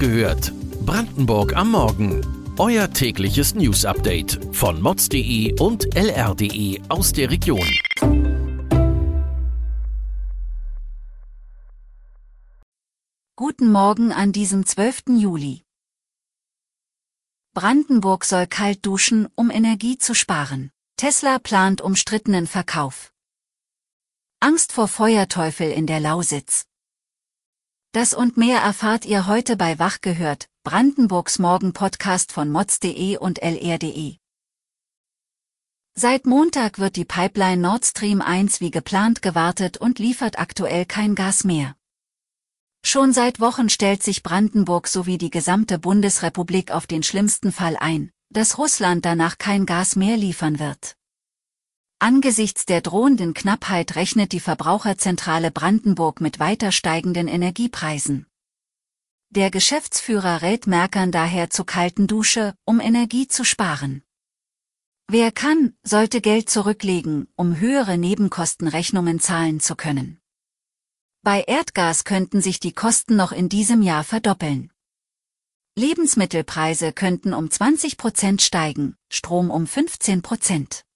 gehört. Brandenburg am Morgen. Euer tägliches News-Update von mods.de und lr.de aus der Region. Guten Morgen an diesem 12. Juli. Brandenburg soll kalt duschen, um Energie zu sparen. Tesla plant umstrittenen Verkauf. Angst vor Feuerteufel in der Lausitz. Das und mehr erfahrt ihr heute bei Wach gehört, Brandenburgs Morgen-Podcast von mods.de und lr.de. Seit Montag wird die Pipeline Nord Stream 1 wie geplant gewartet und liefert aktuell kein Gas mehr. Schon seit Wochen stellt sich Brandenburg sowie die gesamte Bundesrepublik auf den schlimmsten Fall ein, dass Russland danach kein Gas mehr liefern wird. Angesichts der drohenden Knappheit rechnet die Verbraucherzentrale Brandenburg mit weiter steigenden Energiepreisen. Der Geschäftsführer rät Merkern daher zur kalten Dusche, um Energie zu sparen. Wer kann, sollte Geld zurücklegen, um höhere Nebenkostenrechnungen zahlen zu können. Bei Erdgas könnten sich die Kosten noch in diesem Jahr verdoppeln. Lebensmittelpreise könnten um 20 Prozent steigen, Strom um 15 Prozent.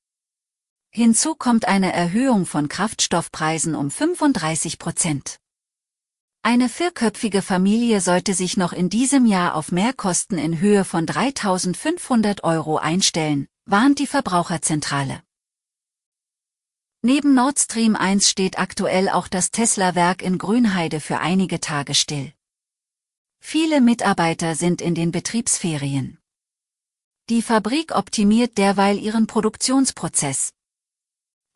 Hinzu kommt eine Erhöhung von Kraftstoffpreisen um 35 Prozent. Eine vierköpfige Familie sollte sich noch in diesem Jahr auf Mehrkosten in Höhe von 3.500 Euro einstellen, warnt die Verbraucherzentrale. Neben Nord Stream 1 steht aktuell auch das Tesla-Werk in Grünheide für einige Tage still. Viele Mitarbeiter sind in den Betriebsferien. Die Fabrik optimiert derweil ihren Produktionsprozess,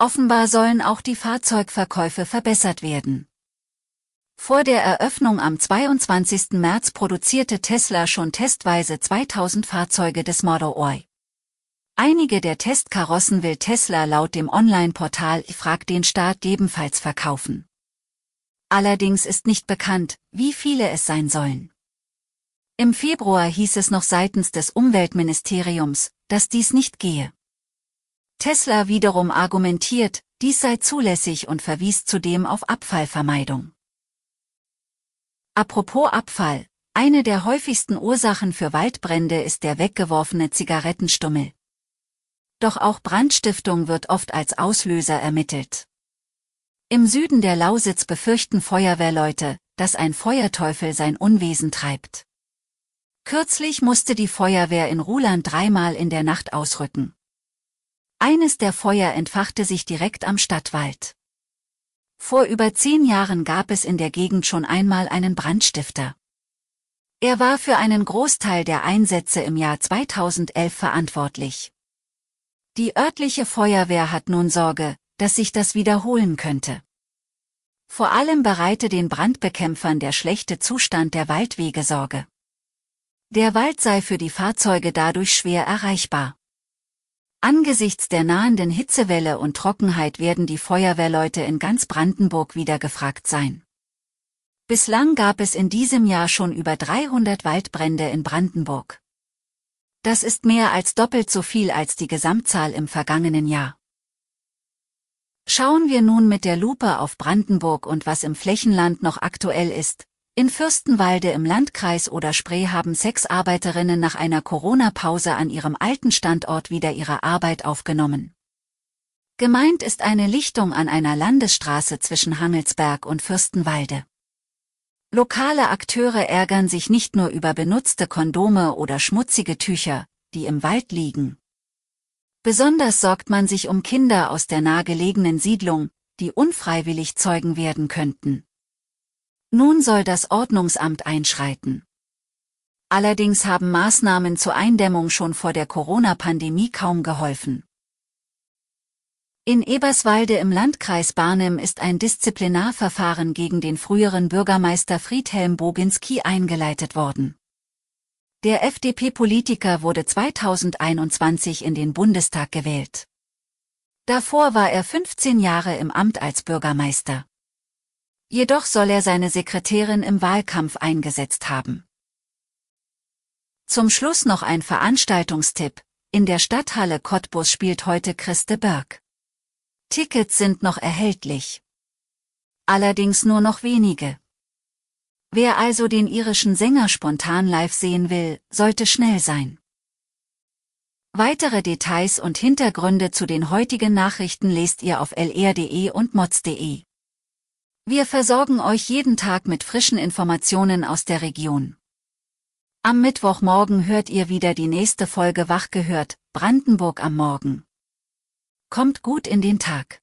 Offenbar sollen auch die Fahrzeugverkäufe verbessert werden. Vor der Eröffnung am 22. März produzierte Tesla schon testweise 2000 Fahrzeuge des Model Y. Einige der Testkarossen will Tesla laut dem Online-Portal Frag den Staat ebenfalls verkaufen. Allerdings ist nicht bekannt, wie viele es sein sollen. Im Februar hieß es noch seitens des Umweltministeriums, dass dies nicht gehe. Tesla wiederum argumentiert, dies sei zulässig und verwies zudem auf Abfallvermeidung. Apropos Abfall, eine der häufigsten Ursachen für Waldbrände ist der weggeworfene Zigarettenstummel. Doch auch Brandstiftung wird oft als Auslöser ermittelt. Im Süden der Lausitz befürchten Feuerwehrleute, dass ein Feuerteufel sein Unwesen treibt. Kürzlich musste die Feuerwehr in Ruland dreimal in der Nacht ausrücken. Eines der Feuer entfachte sich direkt am Stadtwald. Vor über zehn Jahren gab es in der Gegend schon einmal einen Brandstifter. Er war für einen Großteil der Einsätze im Jahr 2011 verantwortlich. Die örtliche Feuerwehr hat nun Sorge, dass sich das wiederholen könnte. Vor allem bereite den Brandbekämpfern der schlechte Zustand der Waldwege Sorge. Der Wald sei für die Fahrzeuge dadurch schwer erreichbar. Angesichts der nahenden Hitzewelle und Trockenheit werden die Feuerwehrleute in ganz Brandenburg wieder gefragt sein. Bislang gab es in diesem Jahr schon über 300 Waldbrände in Brandenburg. Das ist mehr als doppelt so viel als die Gesamtzahl im vergangenen Jahr. Schauen wir nun mit der Lupe auf Brandenburg und was im Flächenland noch aktuell ist, in Fürstenwalde im Landkreis oder Spree haben sechs Arbeiterinnen nach einer Corona-Pause an ihrem alten Standort wieder ihre Arbeit aufgenommen. Gemeint ist eine Lichtung an einer Landesstraße zwischen Hangelsberg und Fürstenwalde. Lokale Akteure ärgern sich nicht nur über benutzte Kondome oder schmutzige Tücher, die im Wald liegen. Besonders sorgt man sich um Kinder aus der nahegelegenen Siedlung, die unfreiwillig Zeugen werden könnten. Nun soll das Ordnungsamt einschreiten. Allerdings haben Maßnahmen zur Eindämmung schon vor der Corona-Pandemie kaum geholfen. In Eberswalde im Landkreis Barnim ist ein Disziplinarverfahren gegen den früheren Bürgermeister Friedhelm Boginski eingeleitet worden. Der FDP-Politiker wurde 2021 in den Bundestag gewählt. Davor war er 15 Jahre im Amt als Bürgermeister. Jedoch soll er seine Sekretärin im Wahlkampf eingesetzt haben. Zum Schluss noch ein Veranstaltungstipp. In der Stadthalle Cottbus spielt heute Christe Berg. Tickets sind noch erhältlich. Allerdings nur noch wenige. Wer also den irischen Sänger spontan live sehen will, sollte schnell sein. Weitere Details und Hintergründe zu den heutigen Nachrichten lest ihr auf lr.de und mods.de. Wir versorgen euch jeden Tag mit frischen Informationen aus der Region. Am Mittwochmorgen hört ihr wieder die nächste Folge Wach gehört, Brandenburg am Morgen. Kommt gut in den Tag.